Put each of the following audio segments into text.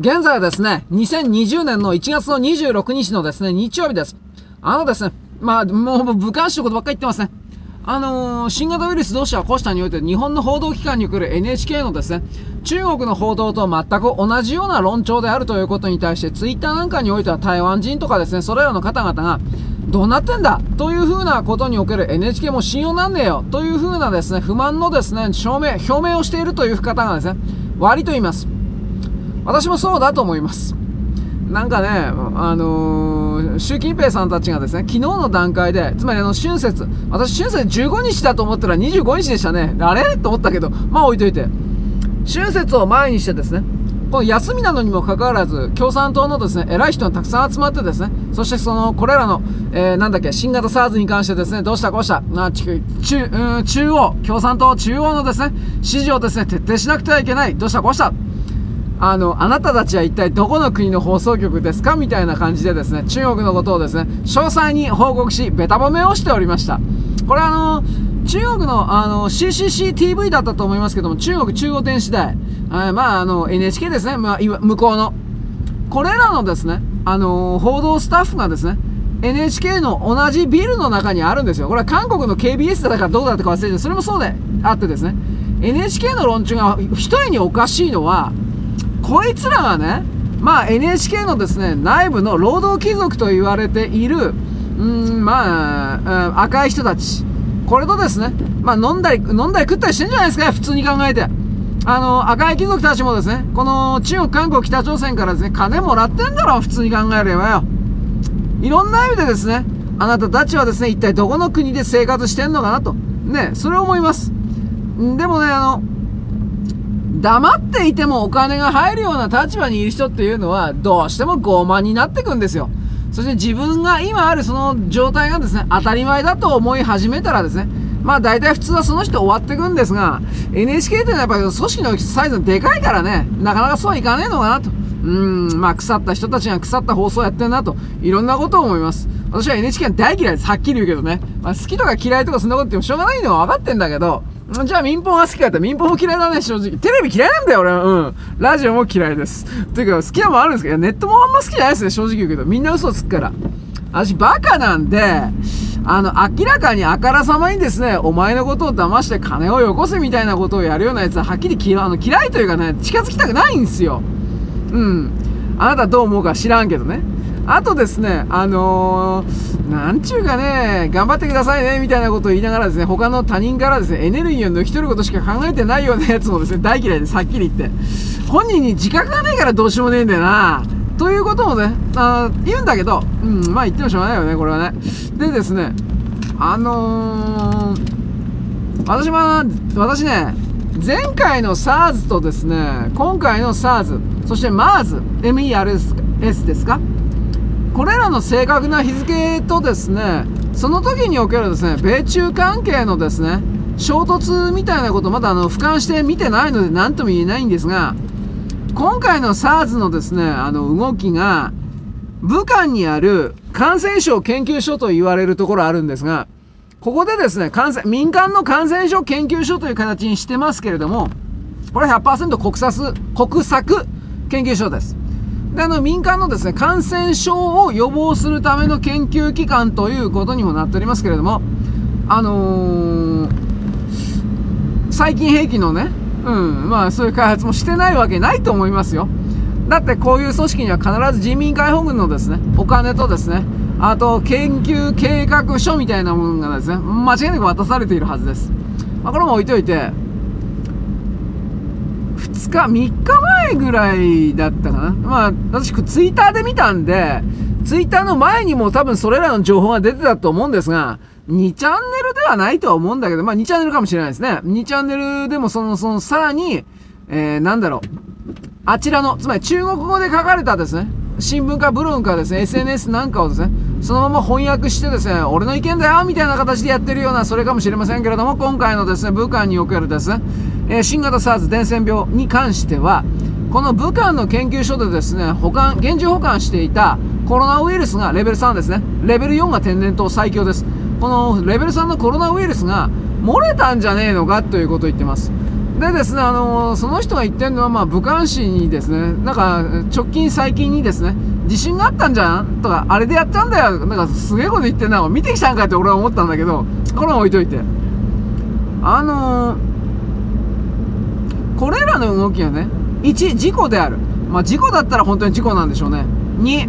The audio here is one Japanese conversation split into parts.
現在はですね、2020年の1月の26日のですね、日曜日です。あのですね、まあ、もう、武漢市のことばっかり言ってますね。あのー、新型ウイルス同士はこうしたにおいて日本の報道機関に来る NHK のですね、中国の報道と全く同じような論調であるということに対して、ツイッターなんかにおいては台湾人とかですね、それらの方々が、どうなってんだ？というふうなことにおける NHK も信用なんねえよ？というふうなですね、不満のですね、証明、表明をしているという方がですね、割と言います。私もそうだと思います。なんかね、あのー、習近平さんたちがですね、昨日の段階で、つまりあの、春節、私春節15日だと思ったら25日でしたね。あれ？と思ったけど、まあ置いといて。春節を前にしてですね、この休みなのにもかかわらず、共産党のですね、偉い人がたくさん集まってですね、そしてその、これらの、えー、なんだっけ、新型 SARS に関してですね、どうしたこうした、な中、中、中央、共産党中央のですね、指示をですね、徹底しなくてはいけない、どうしたこうした、あの、あなたたちは一体どこの国の放送局ですか？みたいな感じでですね、中国のことをですね、詳細に報告し、ベタ褒めをしておりました。これあの、中国のあの CCCTV だったと思いますけども、中国中央電視台、あまああの NHK ですね、まあ、向こうの。これらのですね、あの報道スタッフがですね、NHK の同じビルの中にあるんですよ。これは韓国の KBS だからどうだってか忘れて、それもそうであってですね、NHK の論調が一重におかしいのは、こいつらがね、まあ NHK のですね、内部の労働貴族と言われている、うん、まあ、赤い人たち。これとですね、まあ飲んだり、飲んだり食ったりしてんじゃないですか、普通に考えて。あの、赤い貴族たちもですね、この中国、韓国、北朝鮮からですね、金もらってんだろ、普通に考えればよ。いろんな意味でですね、あなたたちはですね、一体どこの国で生活してんのかなと。ね、それを思います。でもね、あの、黙っていてもお金が入るような立場にいる人っていうのは、どうしても傲慢になってくんですよ。そして自分が今あるその状態がですね、当たり前だと思い始めたらですね、まあ大体普通はその人終わってくんですが、NHK っていうのはやっぱり組織のサイズでかいからね、なかなかそうはいかねえのかなと。うん、まあ腐った人たちが腐った放送やってんなと、いろんなことを思います。私は NHK は大嫌いです。はっきり言うけどね。まあ好きとか嫌いとかそんなこと言ってもしょうがないのは分かってんだけど、じゃあ民放が好きかって民放も嫌いだね、正直。テレビ嫌いなんだよ、俺。うん。ラジオも嫌いです。というか、好きなもんあるんですけど、ネットもあんま好きじゃないですね、正直言うけど。みんな嘘つくから。私、バカなんで、あの、明らかにあからさまにですね、お前のことを騙して金をよこせみたいなことをやるようなやつは、はっきり嫌あの嫌いというかね、近づきたくないんですよ。うん。あなたどう思うか知らんけどね。あとですね、あのー、なんちゅうかね、頑張ってくださいね、みたいなことを言いながらですね、他の他人からですね、エネルギーを抜き取ることしか考えてないようなやつもですね、大嫌いです、はっきり言って。本人に自覚がないからどうしようもねえんだよな。ということもね、あ言うんだけど、うん、まあ言ってもしょうがないよね、これはね。でですね、あのー、私は、私ね、前回の SARS とですね、今回の SARS、そして MARS、MERS ですか？これらの正確な日付とですね、その時におけるですね、米中関係のですね、衝突みたいなことまだあの、俯瞰して見てないので何とも言えないんですが、今回の SARS のですね、あの、動きが、武漢にある感染症研究所と言われるところあるんですが、ここでですね、感染、民間の感染症研究所という形にしてますけれども、これ100%国策、国策研究所です。で、あの、民間のですね、感染症を予防するための研究機関ということにもなっておりますけれども、あのー、最近兵器のね、うん、まあそういう開発もしてないわけないと思いますよ。だってこういう組織には必ず人民解放軍のですね、お金とですね、あと研究計画書みたいなものがですね、間違いなく渡されているはずです。まあこれも置いといて、2日、3日前ぐらいだったかな。まあ、私、ツイッターで見たんで、ツイッターの前にも多分それらの情報が出てたと思うんですが、2チャンネルではないとは思うんだけど、まあ2チャンネルかもしれないですね。2チャンネルでもその、その、さらに、えー、なんだろう。あちらの、つまり中国語で書かれたですね、新聞かブログかですね、SNS なんかをですね、そのまま翻訳してですね、俺の意見だよみたいな形でやってるような、それかもしれませんけれども、今回のですね、武漢におけるですね、え新型 SARS 伝染病に関しては、この武漢の研究所でですね、保管、現地保管していたコロナウイルスがレベル3ですね。レベル4が天然痘最強です。このレベル3のコロナウイルスが漏れたんじゃねえのかということを言ってます。でですね、あのその人が言ってるのは、まあ、武漢市にですね、なんか、直近最近にですね、地震があったんじゃんとか、あれでやったんだよ。なんか、すげえこと言ってんな。見てきたんかって俺は思ったんだけど、これは置いといて。あのー、これらの動きはね、1、事故である。まあ、事故だったら本当に事故なんでしょうね。2、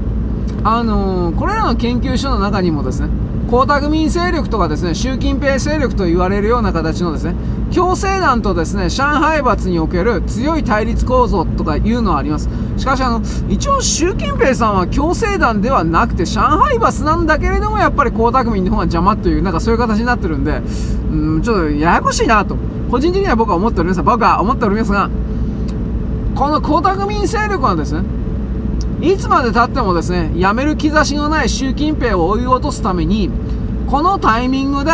あのー、これらの研究所の中にもですね、江沢民勢力とかですね、習近平勢力と言われるような形のですね、共生団とですね、上海閥における強い対立構造とかいうのはあります。しかしあの、一応習近平さんは共生団ではなくて上海閥なんだけれども、やっぱり江沢民の方が邪魔という、なんかそういう形になってるんで、うん、ちょっとややこしいなと、個人的には僕は思っております。僕は思っておりますが、この江沢民勢力はですね、いつまで経ってもですね、辞める兆しのない習近平を追い落とすために、このタイミングで、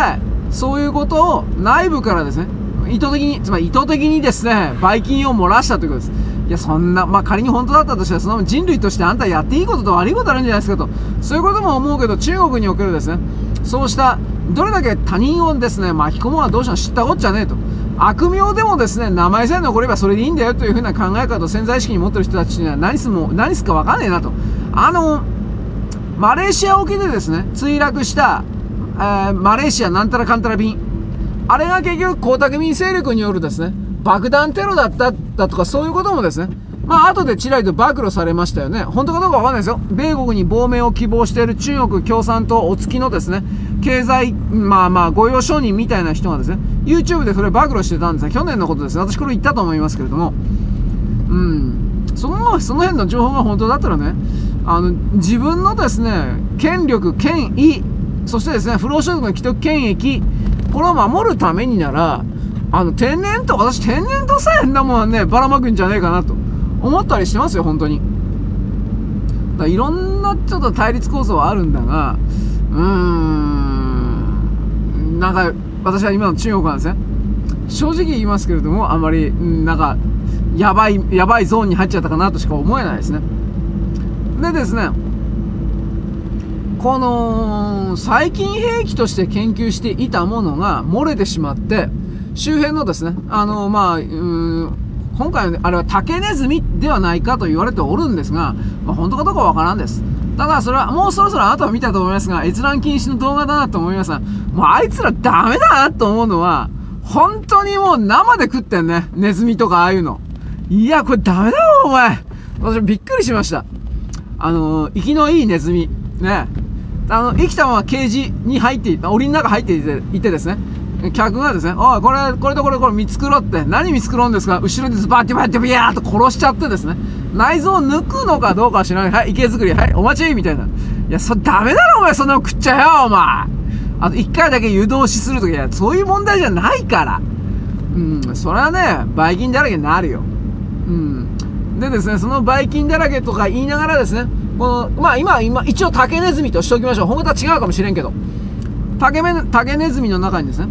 そういうことを内部からですね、意図的に、つまり意図的にですね、ばい菌を漏らしたということです。いや、そんな、まあ、仮に本当だったとしたら、その人類としてあんたやっていいことと悪いことあるんじゃないですかと。そういうことも思うけど、中国におけるですね、そうした、どれだけ他人をですね、巻き込むのはどうしても知ったこっちゃねえと。悪名でもですね、名前さえ残ればそれでいいんだよというふうな考え方を潜在意識に持ってる人たちには何すも、何すかわかんねえなと。あの、マレーシア沖でですね、墜落した、えー、マレーシアなんたらかんたら便。あれが結局、江沢民勢力によるですね、爆弾テロだっただとかそういうこともですね、まあ後でちらりと暴露されましたよね。本当かどうかわかんないですよ。米国に亡命を希望している中国共産党お付きのですね、経済、まあまあ御用商人みたいな人がですね、YouTube でそれ暴露してたんですね。去年のことです。私これ言ったと思いますけれども。うん。その、その辺の情報が本当だったらね、あの、自分のですね、権力、権威、そしてですね、不労所得の既得権益、これを守るためになら、あの、天然と、私天然とさえんなもんはね、ばらまくんじゃねえかなと思ったりしてますよ、本当に。だいろんなちょっと対立構造はあるんだが、うーん、なんか、私は今の中国なんですね。正直言いますけれども、あまり、なんか、やばい、やばいゾーンに入っちゃったかなとしか思えないですね。でですね、この、細菌兵器として研究していたものが漏れてしまって、周辺のですね、あの、まあ、うん、今回、あれは竹ネズミではないかと言われておるんですが、まあ、本当かどうかわからんです。ただ、それは、もうそろそろあなたは見たと思いますが、閲覧禁止の動画だなと思いますが、もうあいつらダメだなと思うのは、本当にもう生で食ってんね。ネズミとかああいうの。いや、これダメだよ、お前。私びっくりしました。あのー、生きのいいネズミ。ね。あの、生きたままケージに入っていた、檻の中入っていていてですね。客がですね、おい、これ、これとこれ、これ見繕って、何見繕うんですか？後ろにズバッティバッティビヤーと殺しちゃってですね、内臓を抜くのかどうかは知らない。はい、池作り、はい、お待ちみたいな。いや、そ、ダメだろ、お前、そんなの食っちゃよ、お前。あと、一回だけ湯通しするとき、そういう問題じゃないから。うん、それはね、ばい菌だらけになるよ。うん。でですね、そのばい菌だらけとか言いながらですね、この、まあ今、今、一応竹ネズミとしておきましょう。本当は違うかもしれんけど。竹め、竹ネズミの中にですね、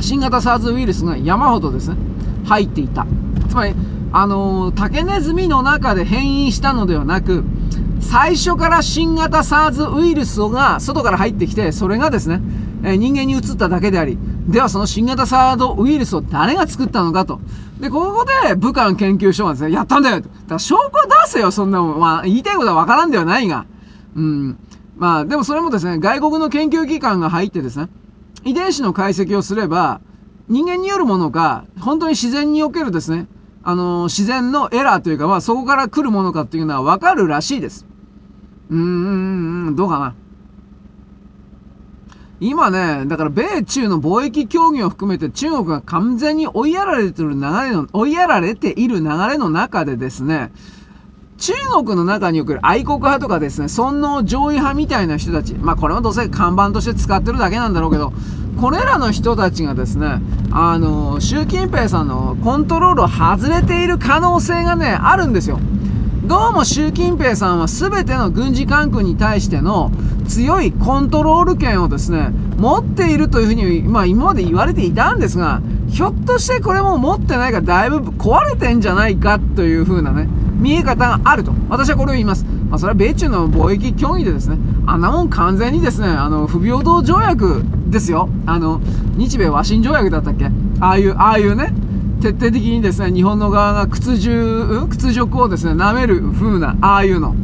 新型 SARS ウイルスが山ほどですね、入っていた。つまり、あの、竹ネズミの中で変異したのではなく、最初から新型 SARS ウイルスが外から入ってきて、それがですね、え、人間に移っただけであり、ではその新型 SARS ウイルスを誰が作ったのかと。で、ここで武漢研究所がですね、やったんだよとだから証拠出せよ、そんなもん。まあ、言いたいことはわからんではないが。うん。まあ、でもそれもですね、外国の研究機関が入ってですね、遺伝子の解析をすれば、人間によるものか、本当に自然におけるですね、あの、自然のエラーというか、まあ、そこから来るものかっていうのはわかるらしいです。うーん、どうかな。今ね、だから米中の貿易協議を含めて中国が完全に追いやられてる流れの、追いやられている流れの中でですね、中国の中における愛国派とかですね、尊王上位派みたいな人たち、まあこれもどうせ看板として使ってるだけなんだろうけど、これらの人たちがですね、あの、習近平さんのコントロールを外れている可能性がね、あるんですよ。どうも習近平さんは全ての軍事管区に対しての強いコントロール権をですね、持っているというふうに、まあ今まで言われていたんですが、ひょっとしてこれも持ってないからだいぶ壊れてんじゃないかというふうなね、見え方があると。私はこれを言います。まあ、それは米中の貿易協議でですね、あんなもん完全にですね、あの、不平等条約ですよ。あの、日米和親条約だったっけ？ああいう、ああいうね、徹底的にですね、日本の側が屈辱、屈辱をですね、舐める風な、ああいうの。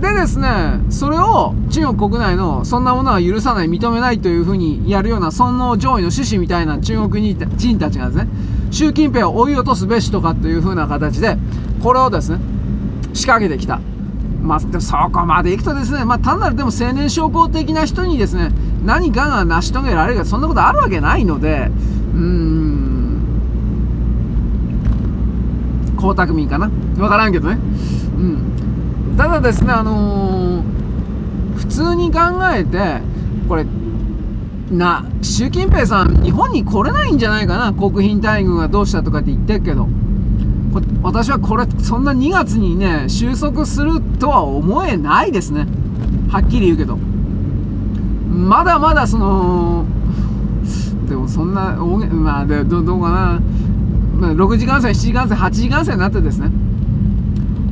でですね、それを中国国内のそんなものは許さない、認めないというふうにやるような、その上位の志士みたいな中国人たちがですね、習近平を追い落とすべしとかというふうな形で、これをですね、仕掛けてきた。まあ、そこまでいくとですね、まあ、単なるでも青年将校的な人にですね、何かが成し遂げられるか、そんなことあるわけないので、うーん、江沢民かなわからんけどね。うん。ただですね、あのー、普通に考えて、これ、な、習近平さん、日本に来れないんじゃないかな、国賓待遇がどうしたとかって言ってるけど、私はこれ、そんな2月にね、収束するとは思えないですね。はっきり言うけど。まだまだその、でもそんな大げ、まあ、でどどうかな、まあ、6時間線、7時間線、8時間線になってですね、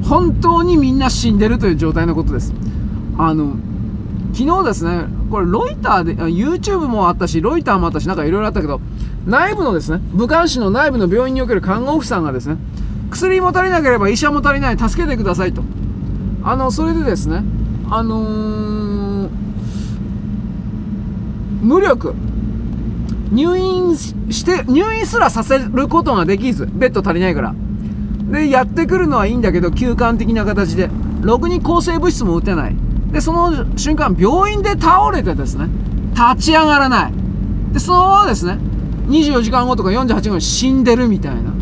本当にみんな死んでるという状態のことです。あの、昨日ですね、これロイターで、YouTube もあったし、ロイターもあったし、なんかいろいろあったけど、内部のですね、武漢市の内部の病院における看護婦さんがですね、薬も足りなければ医者も足りない、助けてくださいと。あの、それでですね、あのー、無力、入院して、入院すらさせることができず、ベッド足りないから。で、やってくるのはいいんだけど、休館的な形で、ろくに抗生物質も打てない。で、その瞬間、病院で倒れてですね、立ち上がらない。で、そのままですね、24時間後とか48時間後に死んでるみたいな。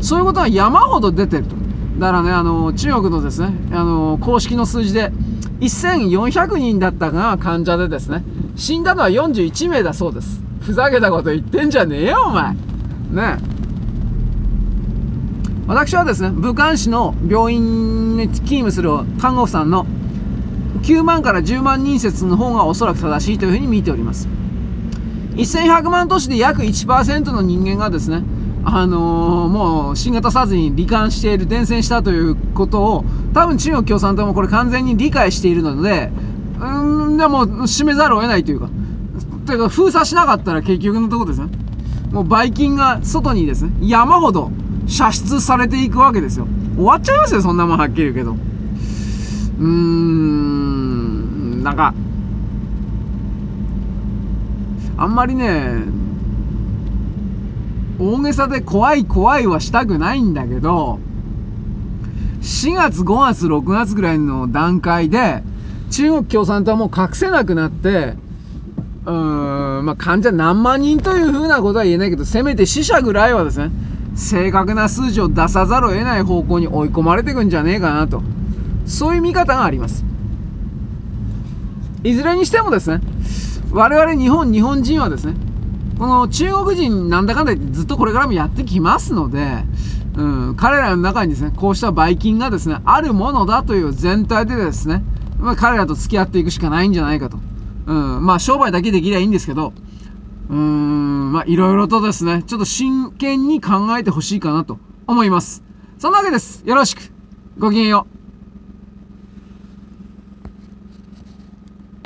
そういうことが山ほど出てると。だからね、あの、中国のですね、あの、公式の数字で、1400人だったが患者でですね、死んだのは41名だそうです。ふざけたこと言ってんじゃねえよ、お前。ね私はですね、武漢市の病院に勤務する看護婦さんの9万から10万人説の方がおそらく正しいというふうに見ております。1100万都市で約1%の人間がですね、あのー、もう新型 SARS に罹患している、伝染したということを、多分中国共産党もこれ完全に理解しているので、うん、でも閉めざるを得ないというか、というか封鎖しなかったら結局のところですね。もうばい菌が外にですね、山ほど射出されていくわけですよ。終わっちゃいますよ、そんなもんはっきり言うけど。うーん、なんか、あんまりね、大げさで怖い怖いはしたくないんだけど、4月、5月、6月ぐらいの段階で、中国共産党はもう隠せなくなって、うーん、まあ、患者何万人というふうなことは言えないけど、せめて死者ぐらいはですね、正確な数字を出さざるを得ない方向に追い込まれていくんじゃねえかなと。そういう見方があります。いずれにしてもですね、我々日本、日本人はですね、この中国人なんだかんだ言ってずっとこれからもやってきますので、うん、彼らの中にですね、こうしたばい菌がですね、あるものだという全体でですね、まあ、彼らと付き合っていくしかないんじゃないかと。うん、まあ商売だけできりゃいいんですけど、うーん、まあいろいろとですね、ちょっと真剣に考えてほしいかなと思います。そんなわけです。よろしく。ごきげんよう。